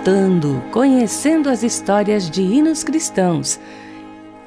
Contando conhecendo as histórias de hinos cristãos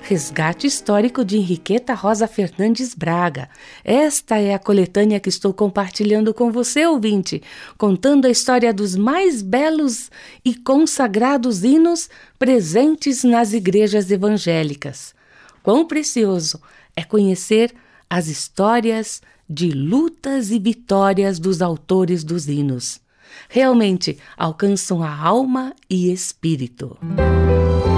Resgate Histórico de Henriqueta Rosa Fernandes Braga. Esta é a coletânea que estou compartilhando com você, ouvinte, contando a história dos mais belos e consagrados hinos presentes nas igrejas evangélicas. Quão precioso é conhecer as histórias de lutas e vitórias dos autores dos hinos. Realmente alcançam a alma e espírito. Eles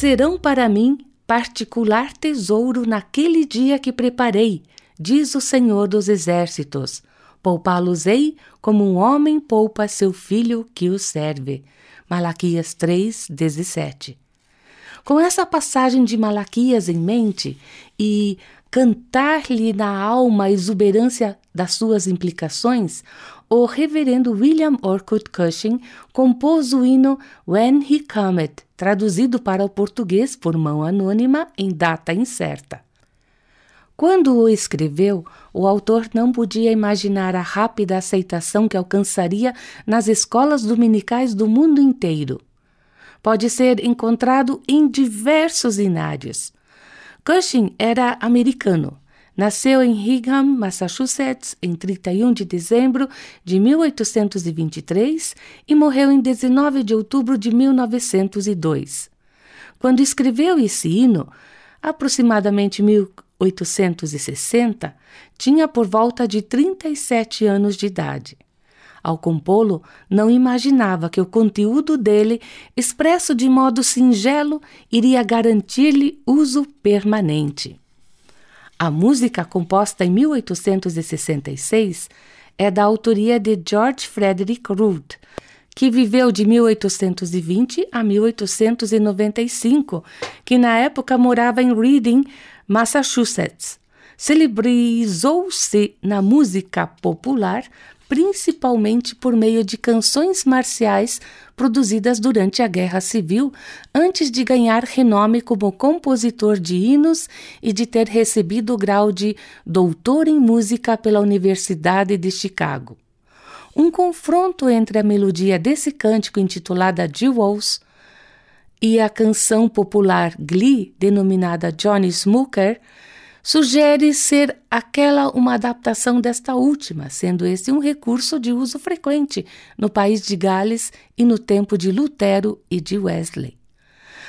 serão para mim particular tesouro naquele dia que preparei, diz o Senhor dos Exércitos. Poupá-los-ei como um homem poupa seu filho que o serve. Malaquias 3, 17. Com essa passagem de Malaquias em mente e cantar-lhe na alma a exuberância das suas implicações, o reverendo William Orcutt Cushing compôs o hino When He Cometh, traduzido para o português por mão anônima em data incerta. Quando o escreveu, o autor não podia imaginar a rápida aceitação que alcançaria nas escolas dominicais do mundo inteiro. Pode ser encontrado em diversos inários. Cushing era americano. Nasceu em Hingham, Massachusetts, em 31 de dezembro de 1823 e morreu em 19 de outubro de 1902. Quando escreveu esse hino, aproximadamente 1860, tinha por volta de 37 anos de idade. Ao compô-lo, não imaginava que o conteúdo dele, expresso de modo singelo, iria garantir-lhe uso permanente. A música, composta em 1866, é da autoria de George Frederick Root, que viveu de 1820 a 1895, que na época morava em Reading, Massachusetts. Celebrizou-se na música popular principalmente por meio de canções marciais produzidas durante a Guerra Civil, antes de ganhar renome como compositor de hinos e de ter recebido o grau de doutor em música pela Universidade de Chicago. Um confronto entre a melodia desse cântico intitulada Jewels e a canção popular Glee, denominada Johnny Smooker, sugere ser aquela uma adaptação desta última, sendo esse um recurso de uso frequente no país de Gales e no tempo de Lutero e de Wesley.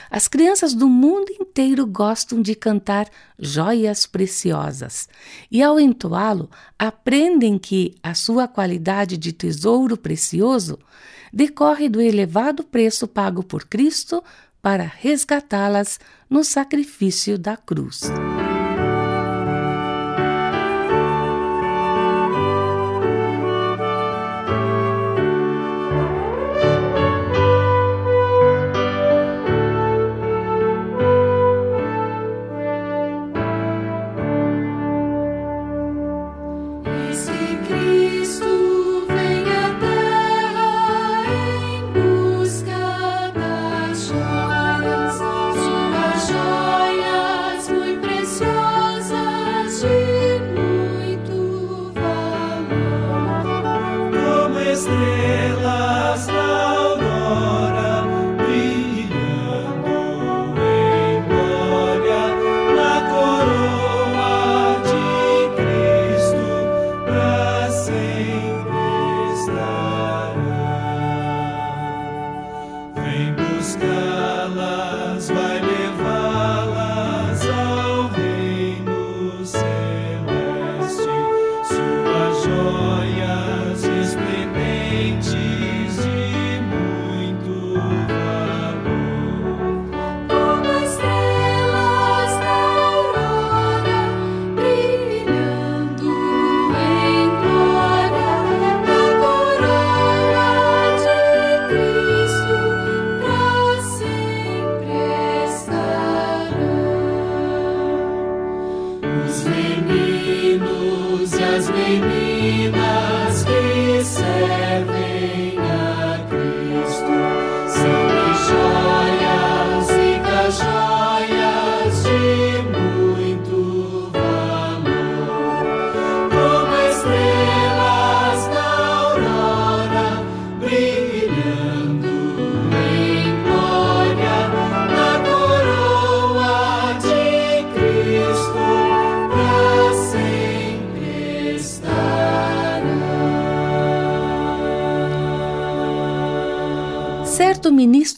As crianças do mundo inteiro gostam de cantar joias preciosas e, ao entoá-lo, aprendem que a sua qualidade de tesouro precioso decorre do elevado preço pago por Cristo para resgatá-las no sacrifício da cruz.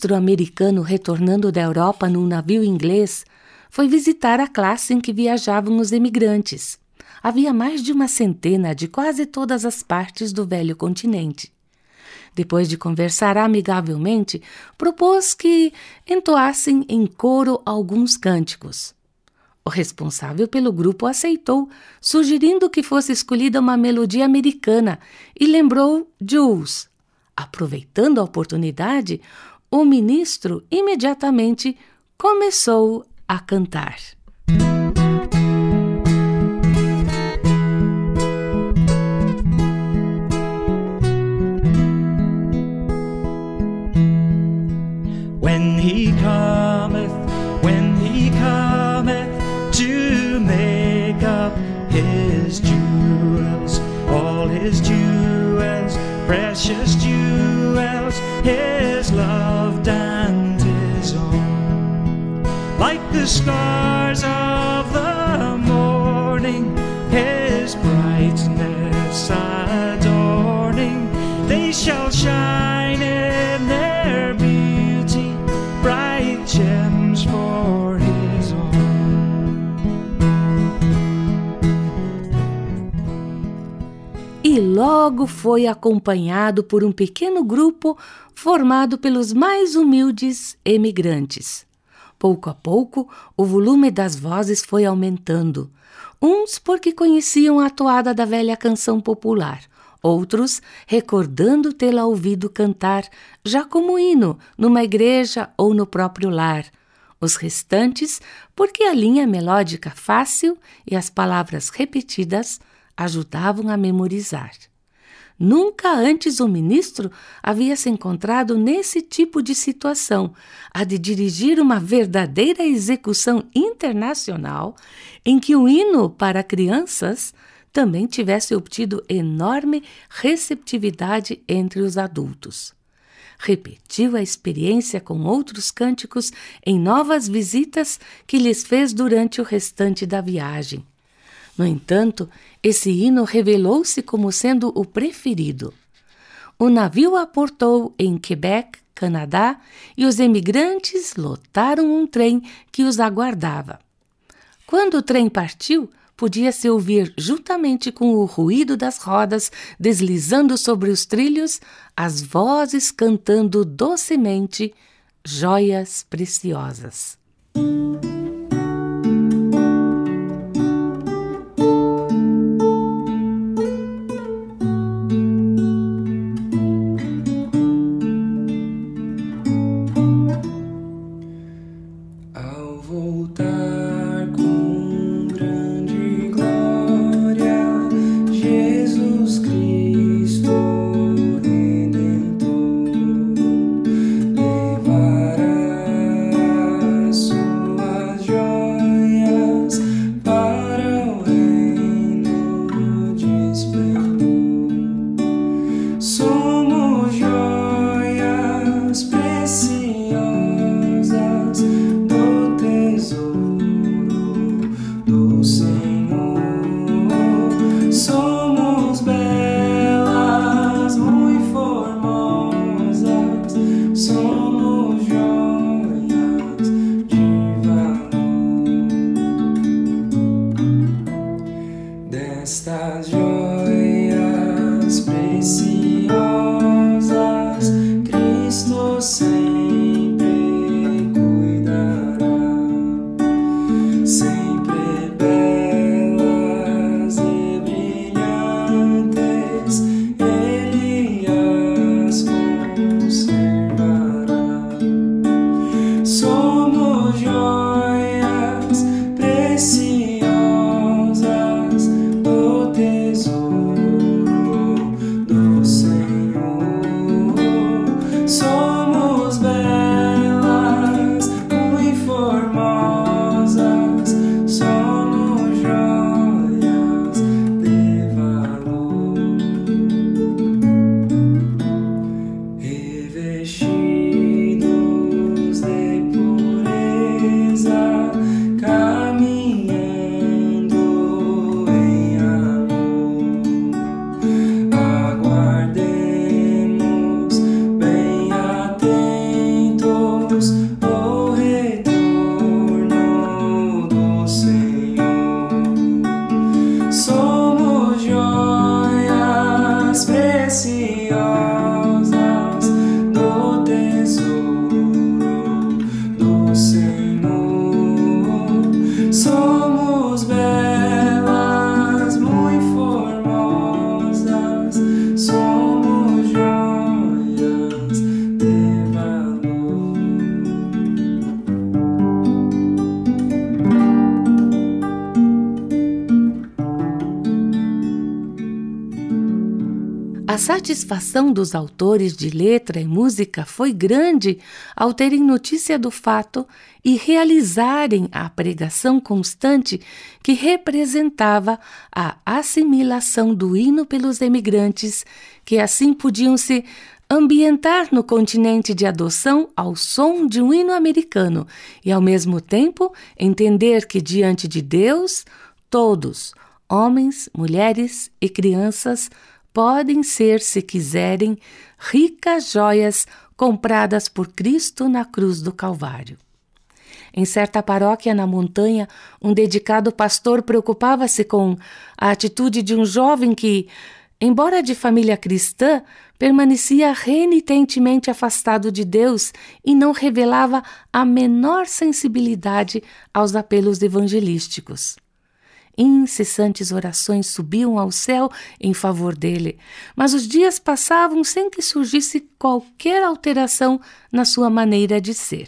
Ministro americano retornando da Europa num navio inglês foi visitar a classe em que viajavam os emigrantes. Havia mais de uma centena de quase todas as partes do velho continente. Depois de conversar amigavelmente, propôs que entoassem em coro alguns cânticos. O responsável pelo grupo aceitou, sugerindo que fosse escolhida uma melodia americana e lembrou Jules, Aproveitando a oportunidade, o ministro imediatamente começou a cantar. Shall shine in their beauty, bright gems for his own. E logo foi acompanhado por um pequeno grupo formado pelos mais humildes emigrantes. Pouco a pouco, o volume das vozes foi aumentando, uns porque conheciam a toada da velha canção popular, outros recordando tê-la ouvido cantar já como hino numa igreja ou no próprio lar. Os restantes, porque a linha melódica fácil e as palavras repetidas ajudavam a memorizar. Nunca antes o ministro havia se encontrado nesse tipo de situação, a de dirigir uma verdadeira execução internacional em que o hino para crianças também tivesse obtido enorme receptividade entre os adultos. repetiu a experiência com outros cânticos em novas visitas que lhes fez durante o restante da viagem. No entanto, esse hino revelou-se como sendo o preferido. O navio aportou em Quebec, Canadá, e os emigrantes lotaram um trem que os aguardava. Quando o trem partiu, podia-se ouvir, juntamente com o ruído das rodas deslizando sobre os trilhos, as vozes cantando docemente joias preciosas. A satisfação dos autores de letra e música foi grande ao terem notícia do fato e realizarem a pregação constante que representava a assimilação do hino pelos emigrantes, que assim podiam se ambientar no continente de adoção ao som de um hino americano e, ao mesmo tempo, entender que diante de Deus, todos, homens, mulheres e crianças, podem ser, se quiserem, ricas joias compradas por Cristo na cruz do Calvário. Em certa paróquia na montanha, um dedicado pastor preocupava-se com a atitude de um jovem que, embora de família cristã, permanecia renitentemente afastado de Deus e não revelava a menor sensibilidade aos apelos evangelísticos. Incessantes orações subiam ao céu em favor dele, mas os dias passavam sem que surgisse qualquer alteração na sua maneira de ser.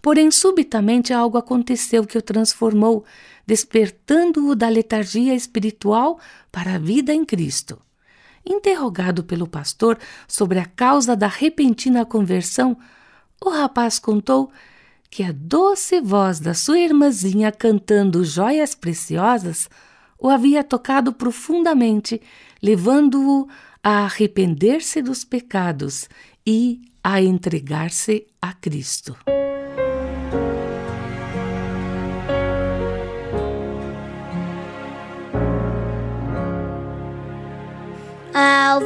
Porém, subitamente algo aconteceu que o transformou, despertando-o da letargia espiritual para a vida em Cristo. Interrogado pelo pastor sobre a causa da repentina conversão, o rapaz contou que a doce voz da sua irmãzinha cantando joias preciosas o havia tocado profundamente, levando-o a arrepender-se dos pecados e a entregar-se a Cristo. Ao